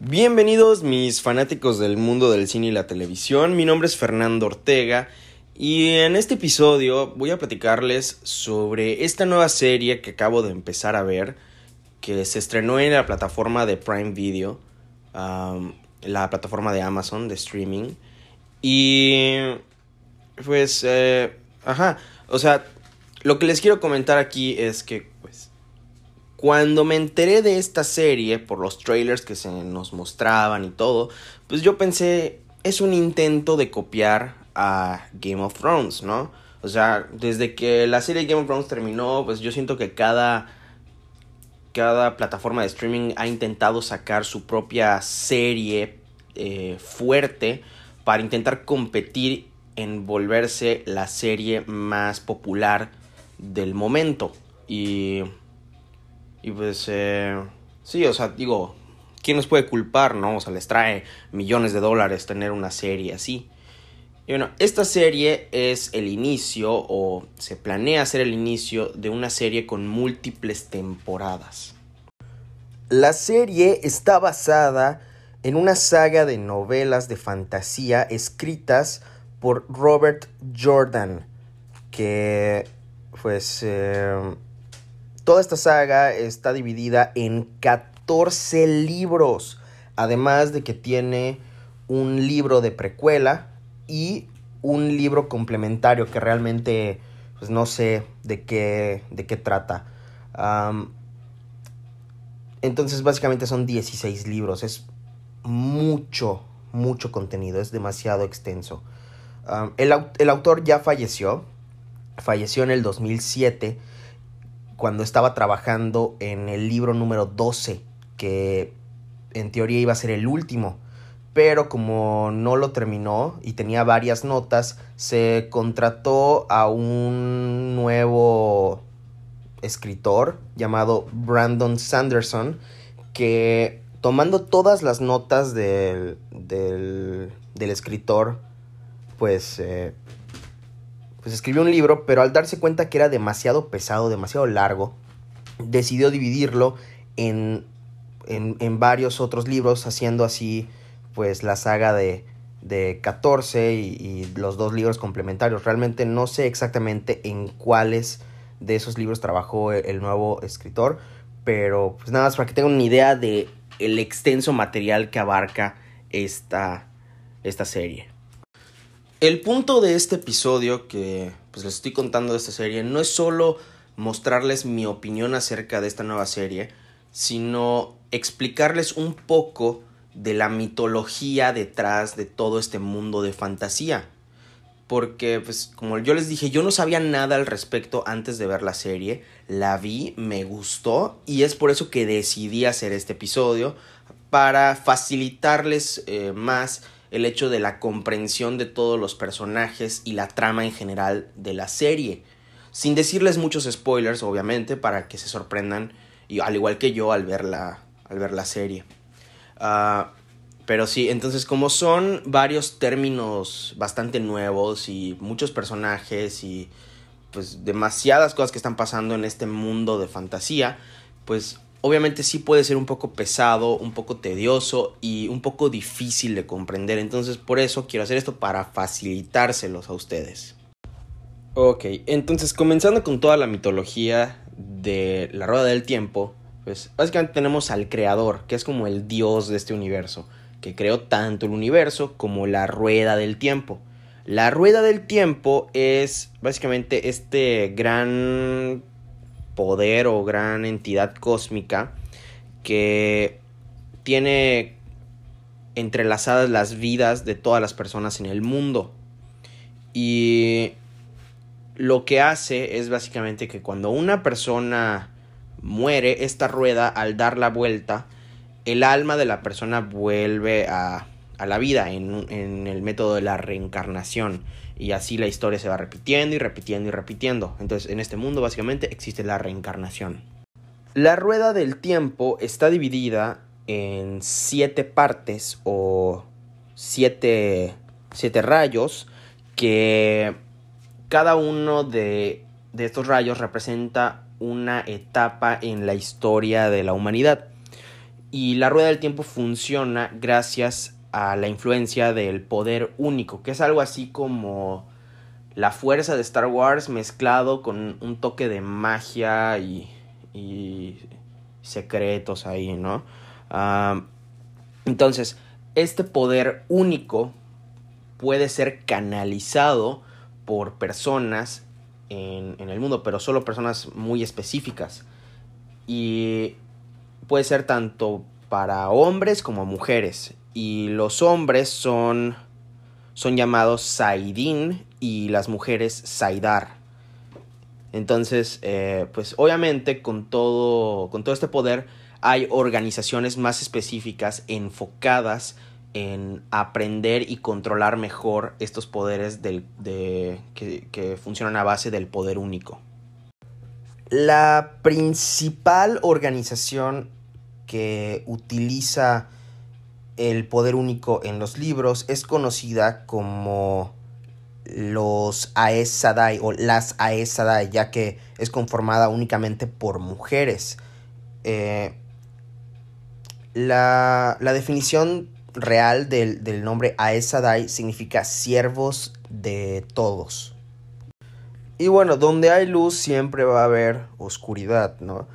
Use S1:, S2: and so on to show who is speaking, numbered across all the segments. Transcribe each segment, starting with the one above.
S1: Bienvenidos mis fanáticos del mundo del cine y la televisión, mi nombre es Fernando Ortega y en este episodio voy a platicarles sobre esta nueva serie que acabo de empezar a ver, que se estrenó en la plataforma de Prime Video, la plataforma de Amazon de streaming, y pues, eh, ajá, o sea, lo que les quiero comentar aquí es que, cuando me enteré de esta serie por los trailers que se nos mostraban y todo, pues yo pensé, es un intento de copiar a Game of Thrones, ¿no? O sea, desde que la serie Game of Thrones terminó, pues yo siento que cada cada plataforma de streaming ha intentado sacar su propia serie eh, fuerte para intentar competir en volverse la serie más popular del momento. Y, y pues, eh, sí, o sea, digo, ¿quién nos puede culpar, no? O sea, les trae millones de dólares tener una serie así. Y bueno, esta serie es el inicio, o se planea ser el inicio, de una serie con múltiples temporadas. La serie está basada en una saga de novelas de fantasía escritas por Robert Jordan, que pues eh, toda esta saga está dividida en 14 libros, además de que tiene un libro de precuela y un libro complementario que realmente pues no sé de qué, de qué trata. entonces básicamente son 16 libros, es mucho, mucho contenido, es demasiado extenso. el, el, autor ya falleció, falleció en el 2007 cuando estaba trabajando en el libro número 12, que en teoría iba a ser el último, pero como no lo terminó y tenía varias notas, se contrató a un nuevo escritor llamado Brandon Sanderson, que tomando todas las notas del, del, escritor, pues, eh, pues escribió un libro, pero al darse cuenta que era demasiado pesado, demasiado largo, decidió dividirlo en, en, varios otros libros, haciendo así pues la saga de, de 14 y, los dos libros complementarios. Realmente no sé exactamente en cuáles de esos libros trabajó el, el nuevo escritor, pero pues nada más para que tengan una idea de el extenso material que abarca esta, esta serie. El punto de este episodio que pues les estoy contando de esta serie no es solo mostrarles mi opinión acerca de esta nueva serie, sino explicarles un poco de la mitología detrás de todo este mundo de fantasía. Porque pues como yo les dije, yo no sabía nada al respecto antes de ver la serie, la vi, me gustó y es por eso que decidí hacer este episodio para facilitarles eh, más el hecho de la comprensión de todos los personajes y la trama en general de la serie. Sin decirles muchos spoilers, obviamente, para que se sorprendan, y al igual que yo al ver la, al ver la serie. Uh, pero sí, entonces como son varios términos bastante nuevos y muchos personajes y pues demasiadas cosas que están pasando en este mundo de fantasía, pues obviamente sí puede ser un poco pesado, un poco tedioso y un poco difícil de comprender. Entonces por eso quiero hacer esto para facilitárselos a ustedes. Ok, entonces comenzando con toda la mitología de la Rueda del Tiempo, pues básicamente tenemos al creador, que es como el dios de este universo que creó tanto el universo como la rueda del tiempo. La rueda del tiempo es básicamente este gran poder o gran entidad cósmica que tiene entrelazadas las vidas de todas las personas en el mundo. Y lo que hace es básicamente que cuando una persona muere, esta rueda al dar la vuelta el alma de la persona vuelve a, la vida en, en, el método de la reencarnación. Y así la historia se va repitiendo y repitiendo y repitiendo. Entonces en este mundo básicamente existe la reencarnación. La rueda del tiempo está dividida en siete partes o siete, siete rayos que cada uno de, de estos rayos representa una etapa en la historia de la humanidad. Y la rueda del tiempo funciona gracias a la influencia del poder único, que es algo así como la fuerza de Star Wars mezclado con un toque de magia y, secretos ahí, ¿no? entonces, este poder único puede ser canalizado por personas en, en, el mundo, pero solo personas muy específicas. Y puede ser tanto para hombres como mujeres. Y los hombres son, son llamados Saidin y las mujeres Saidar. Entonces, eh, pues obviamente con todo, con todo este poder hay organizaciones más específicas enfocadas en aprender y controlar mejor estos poderes del, de, que funcionan a base del poder único. La principal organización que utiliza el poder único en los libros es conocida como los Aes Sedai o las Aes Sedai, ya que es conformada únicamente por mujeres. Eh, la, la, definición real del, del nombre Aes Sedai significa siervos de todos. Y bueno, donde hay luz siempre va a haber oscuridad, ¿no?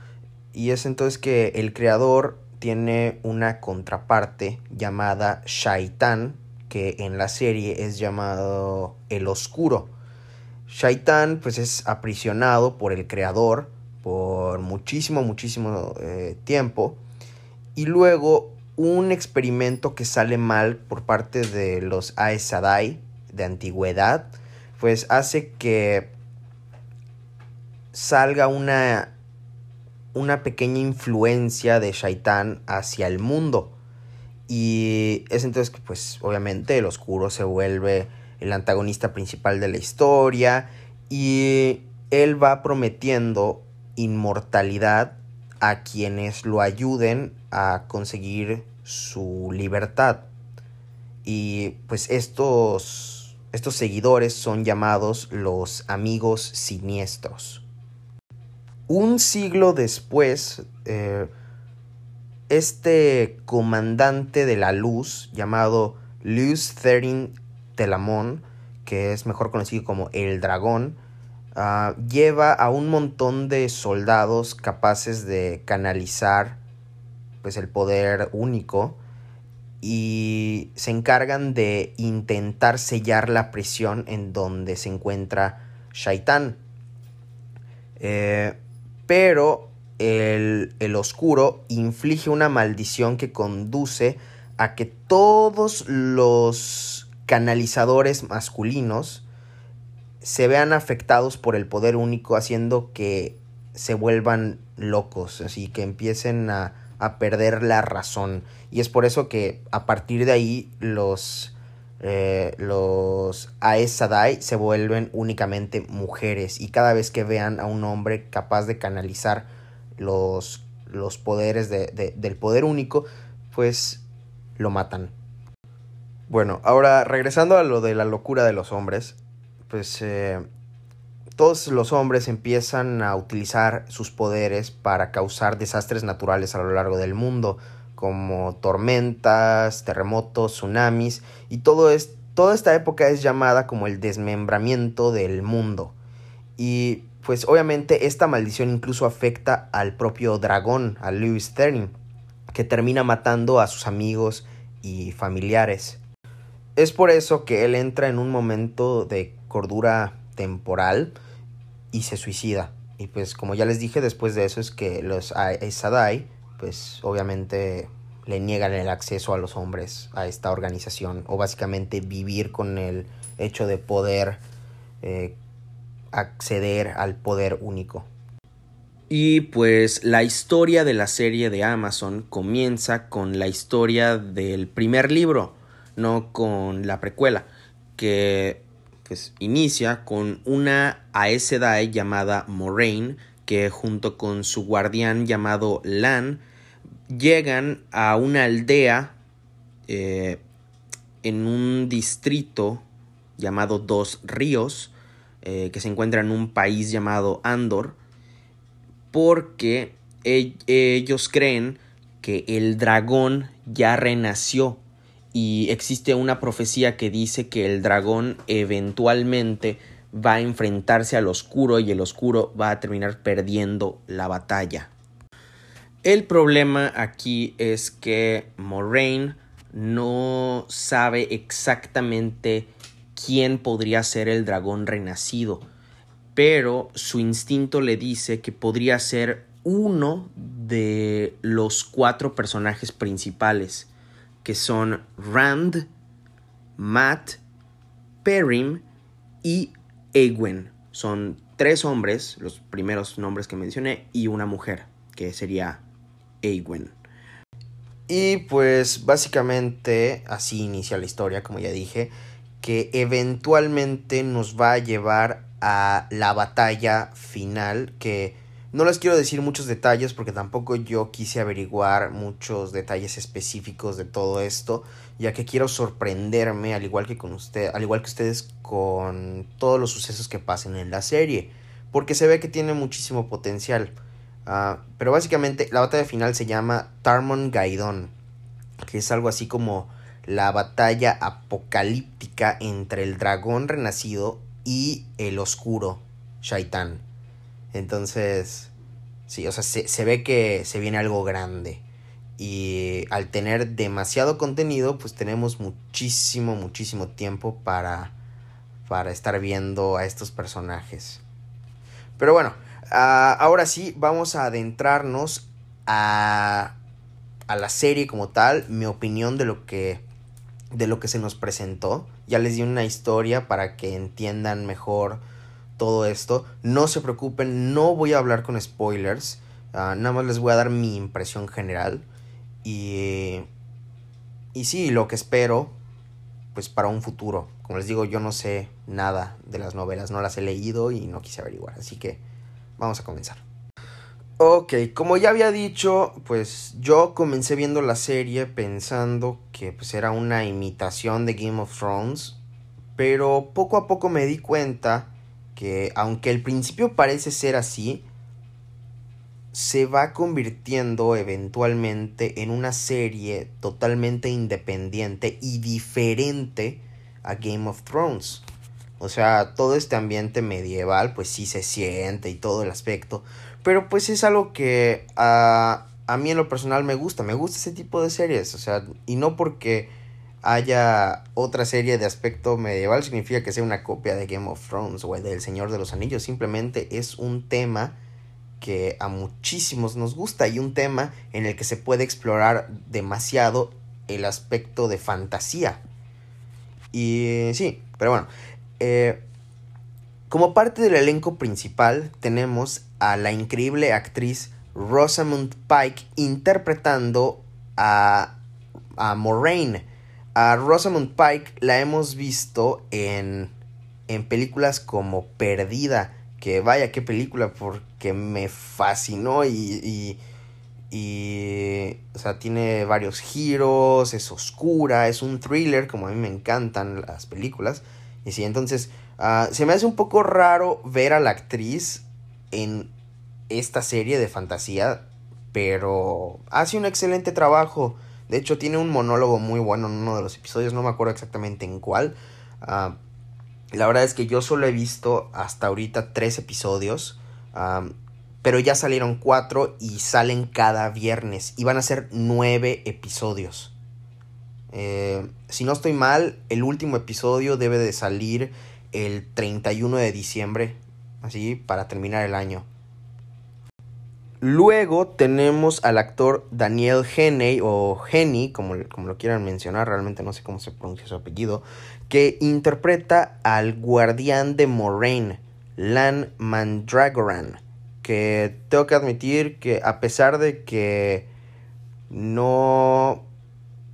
S1: Y es entonces que el creador tiene una contraparte llamada Shaitan, que en la serie es llamado el oscuro. Shaitan pues es aprisionado por el creador por muchísimo, muchísimo eh, tiempo. Y luego un experimento que sale mal por parte de los Aes Sedai de antigüedad, pues hace que salga una una pequeña influencia de Shaitan hacia el mundo. Y es entonces que, pues, obviamente el oscuro se vuelve el antagonista principal de la historia. Y él va prometiendo inmortalidad a quienes lo ayuden a conseguir su libertad. Y pues estos, estos seguidores son llamados los amigos siniestros. Un siglo después, eh, este comandante de la luz llamado Luz Therin Telamón, que es mejor conocido como el dragón, ah, lleva a un montón de soldados capaces de canalizar pues, el poder único y se encargan de intentar sellar la prisión en donde se encuentra Shaitan. Eh, pero el, oscuro inflige una maldición que conduce a que todos los canalizadores masculinos se vean afectados por el poder único, haciendo que se vuelvan locos, así que empiecen a, a perder la razón. Y es por eso que a partir de ahí los eh, los Aes Sedai se vuelven únicamente mujeres y cada vez que vean a un hombre capaz de canalizar los, los poderes del poder único, pues lo matan. Bueno, ahora regresando a lo de la locura de los hombres, pues eh, todos los hombres empiezan a utilizar sus poderes para causar desastres naturales a lo largo del mundo como tormentas, terremotos, tsunamis y todo es, toda esta época es llamada como el desmembramiento del mundo. Y pues obviamente esta maldición incluso afecta al propio dragón, a Lewis Sterling, que termina matando a sus amigos y familiares. Es por eso que él entra en un momento de cordura temporal y se suicida. Y pues como ya les dije, después de eso es que los Aes Sedai pues obviamente le niegan el acceso a los hombres a esta organización o básicamente vivir con el hecho de poder eh, acceder al poder único. Y pues la historia de la serie de Amazon comienza con la historia del primer libro, no con la precuela, que pues inicia con una Aes llamada Moraine, que junto con su guardián llamado Lan llegan a una aldea eh, en un distrito llamado Dos Ríos, eh, que se encuentra en un país llamado Andor, porque ellos creen que el dragón ya renació. Y existe una profecía que dice que el dragón eventualmente va a enfrentarse al oscuro y el oscuro va a terminar perdiendo la batalla. El problema aquí es que Moraine no sabe exactamente quién podría ser el dragón renacido, pero su instinto le dice que podría ser uno de los cuatro personajes principales, que son Rand, Matt, Perrim y Egwen. Son tres hombres, los primeros nombres que mencioné, y una mujer, que sería Egwen. Y pues básicamente así inicia la historia, como ya dije, que eventualmente nos va a llevar a la batalla final, que no les quiero decir muchos detalles porque tampoco yo quise averiguar muchos detalles específicos de todo esto, ya que quiero sorprenderme al igual que con usted, al igual que ustedes con todos los sucesos que pasen en la serie, porque se ve que tiene muchísimo potencial. Ah, pero básicamente la batalla final se llama Tarmon Gaidon, que es algo así como la batalla apocalíptica entre el dragón renacido y el oscuro Shaitan. Entonces, sí, o sea, se, ve que se viene algo grande. Y al tener demasiado contenido, pues tenemos muchísimo, muchísimo tiempo para, para estar viendo a estos personajes. Pero bueno, ah, ahora sí, vamos a adentrarnos a, a la serie como tal, mi opinión de lo que de lo que se nos presentó. Ya les di una historia para que entiendan mejor todo esto. No se preocupen, no voy a hablar con spoilers. Ah, nada más les voy a dar mi impresión general. Y, y sí, lo que espero, pues para un futuro. Como les digo, yo no sé nada de las novelas, no las he leído y no quise averiguar. Así que vamos a comenzar. Ok, como ya había dicho, pues yo comencé viendo la serie pensando que pues era una imitación de Game of Thrones, pero poco a poco me di cuenta que aunque al principio parece ser así, se va convirtiendo eventualmente en una serie totalmente independiente y diferente a Game of Thrones. O sea, todo este ambiente medieval pues sí se siente y todo el aspecto, pero pues es algo que a, a mí en lo personal me gusta, me gusta ese tipo de series, o sea, y no porque haya otra serie de aspecto medieval significa que sea una copia de Game of Thrones o del Señor de los Anillos. Simplemente es un tema que a muchísimos nos gusta y un tema en el que se puede explorar demasiado el aspecto de fantasía. Y sí, pero bueno. Eh, como parte del elenco principal tenemos a la increíble actriz Rosamund Pike interpretando a, a Moraine a Rosamund Pike la hemos visto en, en películas como Perdida, que vaya qué película, porque me fascinó y, y, o sea, tiene varios giros, es oscura, es un thriller, como a mí me encantan las películas. Y sí, entonces, ah, se me hace un poco raro ver a la actriz en esta serie de fantasía, pero hace un excelente trabajo. De hecho, tiene un monólogo muy bueno en uno de los episodios, no me acuerdo exactamente en cuál. Ah, la verdad es que yo solo he visto hasta ahorita tres episodios. Pero ya salieron cuatro y salen cada viernes. Y van a ser nueve episodios. Eh, si no estoy mal, el último episodio debe de salir el 31 de diciembre. Así, para terminar el año. Luego tenemos al actor Daniel Henney o Henny, como, como, lo quieran mencionar, realmente no sé cómo se pronuncia su apellido, que interpreta al guardián de Moraine, Lan Mandragoran, que tengo que admitir que a pesar de que no,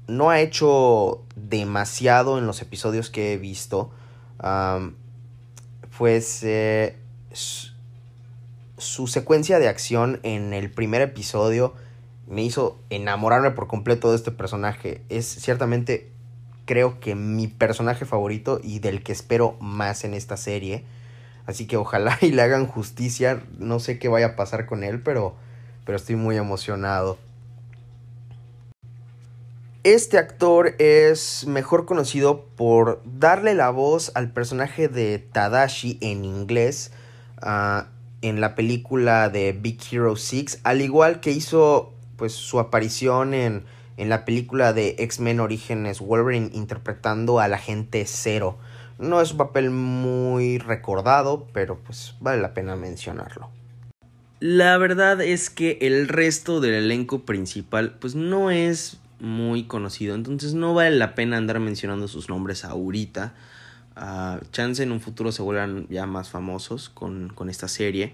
S1: no ha hecho demasiado en los episodios que he visto, pues eh, su secuencia de acción en el primer episodio me hizo enamorarme por completo de este personaje. Es ciertamente, creo que mi personaje favorito y del que espero más en esta serie. Así que ojalá y le hagan justicia. No sé qué vaya a pasar con él, pero, pero estoy muy emocionado. Este actor es mejor conocido por darle la voz al personaje de Tadashi en inglés uh, en la película de Big Hero 6, al igual que hizo pues su aparición en, en la película de X-Men Orígenes Wolverine interpretando al agente Zero. No es un papel muy recordado, pero pues vale la pena mencionarlo.
S2: La verdad es que el resto del elenco principal pues no es muy conocido. Entonces no vale la pena andar mencionando sus nombres ahorita. Uh, chance en un futuro se vuelvan ya más famosos con, con esta serie.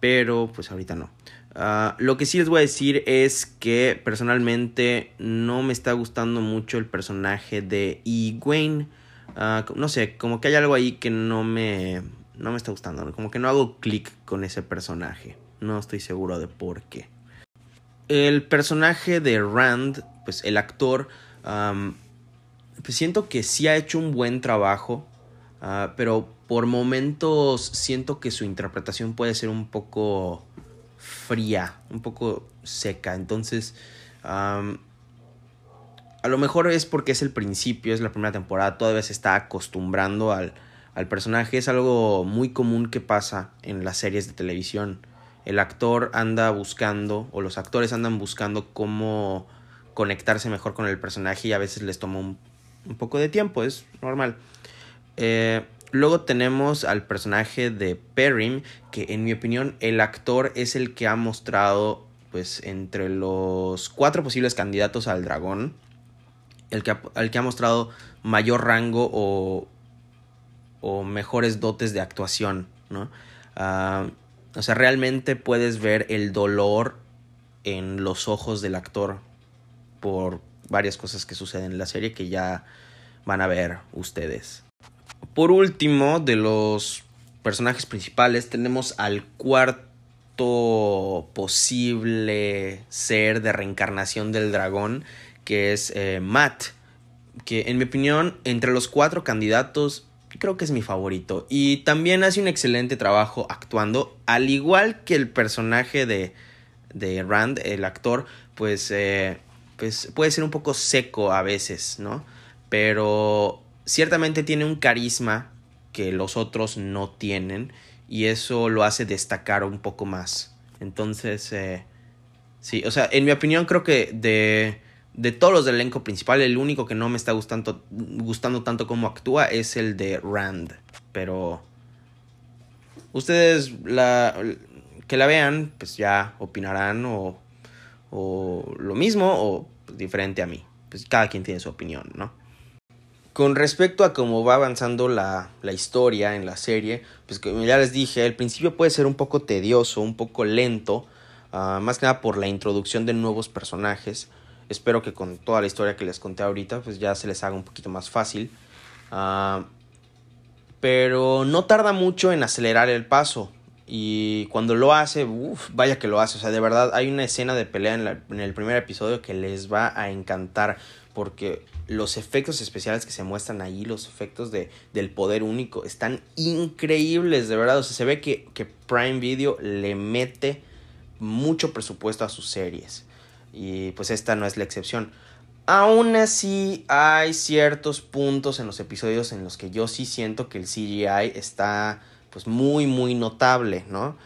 S2: Pero pues ahorita no. Uh, lo que sí les voy a decir es que personalmente no me está gustando mucho el personaje de Egwene. Uh, no sé, como que hay algo ahí que no me, no me está gustando. Como que no hago clic con ese personaje. No estoy seguro de por qué. El personaje de Rand pues el actor, pues siento que sí ha hecho un buen trabajo, ah, pero por momentos siento que su interpretación puede ser un poco fría, un poco seca. Entonces, a lo mejor es porque es el principio, es la primera temporada, todavía se está acostumbrando al, al personaje. Es algo muy común que pasa en las series de televisión. El actor anda buscando, o los actores andan buscando cómo conectarse mejor con el personaje y a veces les toma un, poco de tiempo, es normal. Eh, luego tenemos al personaje de Perrin, que en mi opinión el actor es el que ha mostrado, pues entre los cuatro posibles candidatos al dragón, el que, que ha mostrado mayor rango o, o mejores dotes de actuación, ¿no? Ah, o sea, realmente puedes ver el dolor en los ojos del actor por varias cosas que suceden en la serie que ya van a ver ustedes. Por último, de los personajes principales tenemos al cuarto posible ser de reencarnación del dragón, que es eh, Matt, que en mi opinión, entre los cuatro candidatos, creo que es mi favorito. Y también hace un excelente trabajo actuando, al igual que el personaje de, de Rand, el actor, pues... Eh, pues puede ser un poco seco a veces, ¿no? Pero ciertamente tiene un carisma que los otros no tienen y eso lo hace destacar un poco más. Entonces, eh, sí, o sea, en mi opinión creo que de, de todos los del elenco principal, el único que no me está gustando, gustando tanto como actúa es el de Rand. Pero ustedes la, que la vean, pues ya opinarán o, o lo mismo o diferente a mí. Pues cada quien tiene su opinión, ¿no? Con respecto a cómo va avanzando la, la, historia en la serie, pues como ya les dije, al principio puede ser un poco tedioso, un poco lento, uh, más que nada por la introducción de nuevos personajes. Espero que con toda la historia que les conté ahorita, pues ya se les haga un poquito más fácil. Uh, pero no tarda mucho en acelerar el paso. Y cuando lo hace, vaya que lo hace. O sea, de verdad hay una escena de pelea en, el primer episodio que les va a encantar. Porque los efectos especiales que se muestran ahí, los efectos de, del poder único, están increíbles, de verdad. O sea, se ve que, que Prime Video le mete mucho presupuesto a sus series. Y pues esta no es la excepción. Aún así, hay ciertos puntos en los episodios en los que yo sí siento que el CGI está pues muy muy notable, ¿no?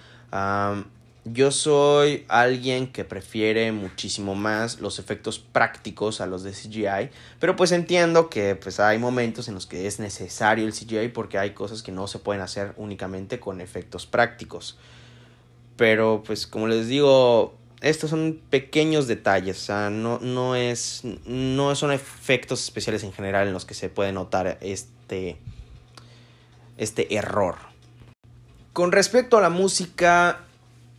S2: yo soy alguien que prefiere muchísimo más los efectos prácticos a los de CGI, pero pues entiendo que pues hay momentos en los que es necesario el CGI porque hay cosas que no se pueden hacer únicamente con efectos prácticos. Pero pues como les digo, estos son pequeños detalles, o sea, no, no, es, no son efectos especiales en general en los que se puede notar este, este error. Con respecto a la música,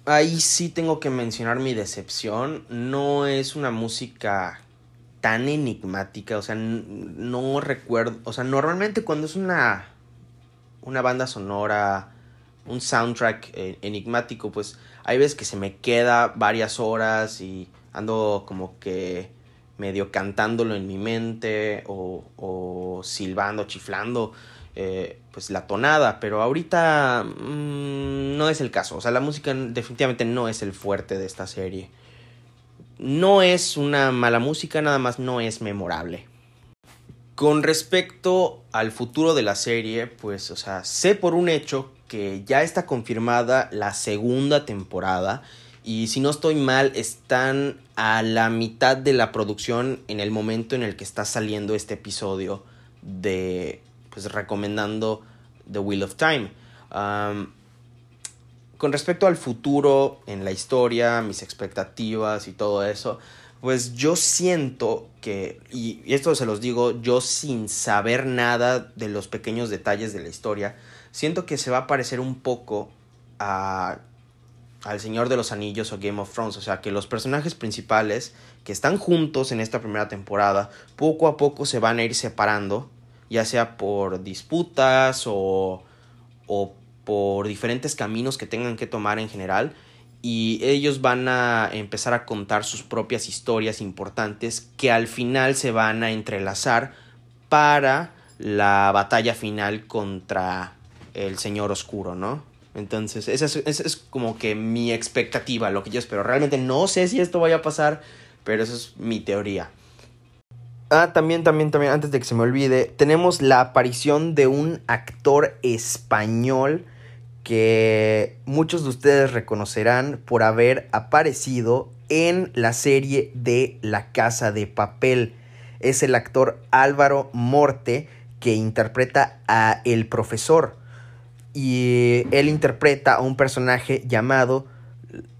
S2: ahí sí tengo que mencionar mi decepción. No es una música tan enigmática, o sea, no recuerdo, o sea, normalmente cuando es una una banda sonora, un soundtrack eh, enigmático, pues hay veces que se me queda varias horas y ando como que medio cantándolo en mi mente o, o silbando, chiflando. Eh, pues la tonada, pero ahorita mm, no es el caso, o sea, la música definitivamente no es el fuerte de esta serie. no es una mala música, nada más no es memorable. Con respecto al futuro de la serie, pues, o sea, sé por un hecho que ya está confirmada la segunda temporada y si no estoy mal, están a la mitad de la producción en el momento en el que está saliendo este episodio de, pues, recomendando The Wheel of Time. con respecto al futuro en la historia, mis expectativas y todo eso, pues yo siento que, y esto se los digo yo sin saber nada de los pequeños detalles de la historia, siento que se va a parecer un poco a al Señor de los Anillos o Game of Thrones, o sea que los personajes principales que están juntos en esta primera temporada, poco a poco se van a ir separando, ya sea por disputas o, o por diferentes caminos que tengan que tomar en general, y ellos van a empezar a contar sus propias historias importantes que al final se van a entrelazar para la batalla final contra el Señor Oscuro, ¿no? Entonces, esa es, como que mi expectativa, lo que yo espero. Realmente no sé si esto vaya a pasar, pero esa es mi teoría. Ah, también, también, también, antes de que se me olvide, tenemos la aparición de un actor español que muchos de ustedes reconocerán por haber aparecido en la serie de La Casa de Papel. Es el actor Álvaro Morte que interpreta a el profesor. Y él interpreta a un personaje llamado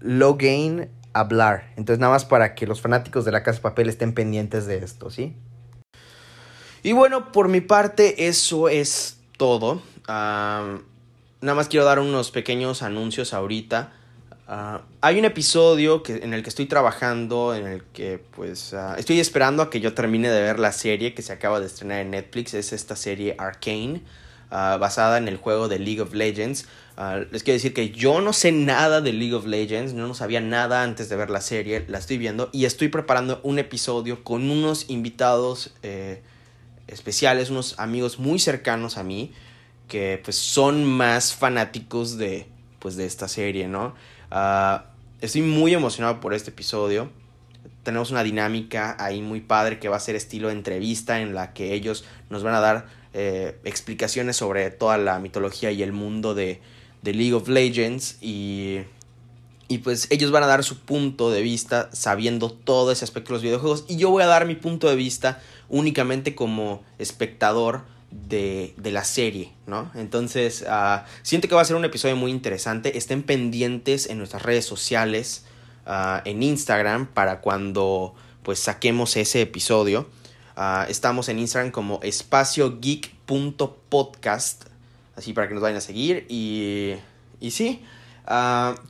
S2: Logain Hablar. Entonces nada más para que los fanáticos de La Casa de Papel estén pendientes de esto, ¿sí? Y bueno, por mi parte eso es todo. Ah, nada más quiero dar unos pequeños anuncios ahorita. Ah, hay un episodio que, en el que estoy trabajando, en el que pues ah, estoy esperando a que yo termine de ver la serie que se acaba de estrenar en Netflix. Es esta serie Arcane, ah, basada en el juego de League of Legends. les quiero decir que yo no sé nada de League of Legends, no, no sabía nada antes de ver la serie, la estoy viendo y estoy preparando un episodio con unos invitados eh, especiales, unos amigos muy cercanos a mí que pues son más fanáticos de pues de esta serie, ¿no? Ah, estoy muy emocionado por este episodio. Tenemos una dinámica ahí muy padre que va a ser estilo entrevista en la que ellos nos van a dar eh, explicaciones sobre toda la mitología y el mundo de, de League of Legends y, y pues ellos van a dar su punto de vista sabiendo todo ese aspecto de los videojuegos y yo voy a dar mi punto de vista únicamente como espectador de, la serie, ¿no? Entonces, uh, siento que va a ser un episodio muy interesante. Estén pendientes en nuestras redes sociales, ah, en Instagram, para cuando pues saquemos ese episodio. Ah, estamos en Instagram como espaciogeek.podcast, así para que nos vayan a seguir. Y, y sí,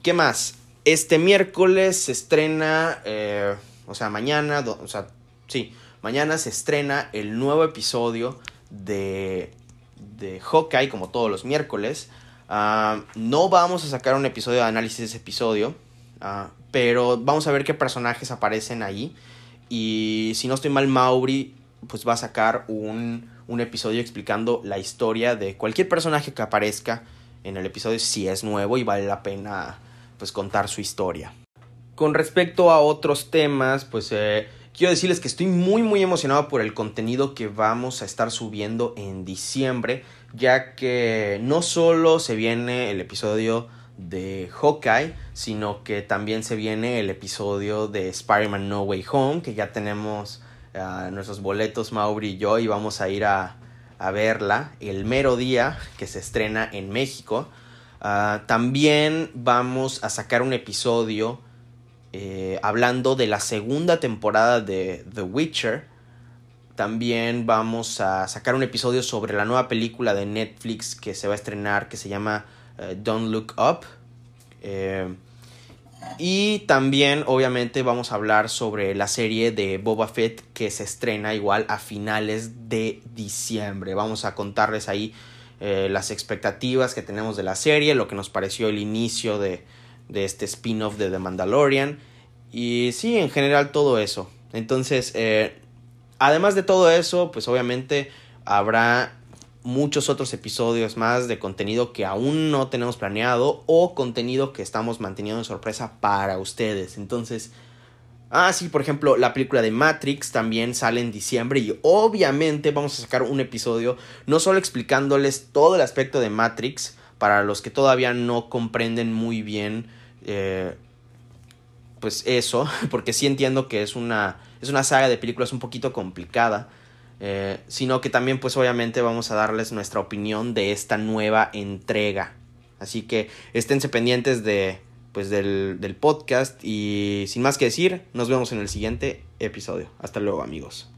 S2: ¿qué más? Este miércoles se estrena, eh, o sea, mañana, o sea, sí, mañana se estrena el nuevo episodio de, de Hawkeye, como todos los miércoles. Ah, no vamos a sacar un episodio de análisis de ese episodio, ah, pero vamos a ver qué personajes aparecen ahí. Y si no estoy mal, Mauri pues va a sacar un, un episodio explicando la historia de cualquier personaje que aparezca en el episodio si es nuevo y vale la pena pues contar su historia. Con respecto a otros temas, pues eh, Quiero decirles que estoy muy muy emocionado por el contenido que vamos a estar subiendo en diciembre, ya que no solo se viene el episodio de Hawkeye, sino que también se viene el episodio de Spider-Man No Way Home, que ya tenemos uh, nuestros boletos Mauri y yo y vamos a ir a, a, verla el mero día que se estrena en México. Uh, también vamos a sacar un episodio eh, hablando de la segunda temporada de The Witcher. También vamos a sacar un episodio sobre la nueva película de Netflix que se va a estrenar que se llama eh, Don't Look Up. Eh, y también obviamente vamos a hablar sobre la serie de Boba Fett que se estrena igual a finales de diciembre. Vamos a contarles ahí las expectativas que tenemos de la serie, lo que nos pareció el inicio de, de este spin-off de The Mandalorian. Y sí, en general todo eso. Entonces, eh, además de todo eso, pues obviamente habrá muchos otros episodios más de contenido que aún no tenemos planeado o contenido que estamos manteniendo en sorpresa para ustedes. Entonces, Ah, sí, por ejemplo, la película de Matrix también sale en diciembre y obviamente vamos a sacar un episodio no solo explicándoles todo el aspecto de Matrix para los que todavía no comprenden muy bien eh, pues eso, porque sí entiendo que es una, es una saga de películas un poquito complicada, eh, sino que también pues obviamente vamos a darles nuestra opinión de esta nueva entrega. Así que esténse pendientes de pues del, del podcast y sin más que decir, nos vemos en el siguiente episodio. Hasta luego amigos.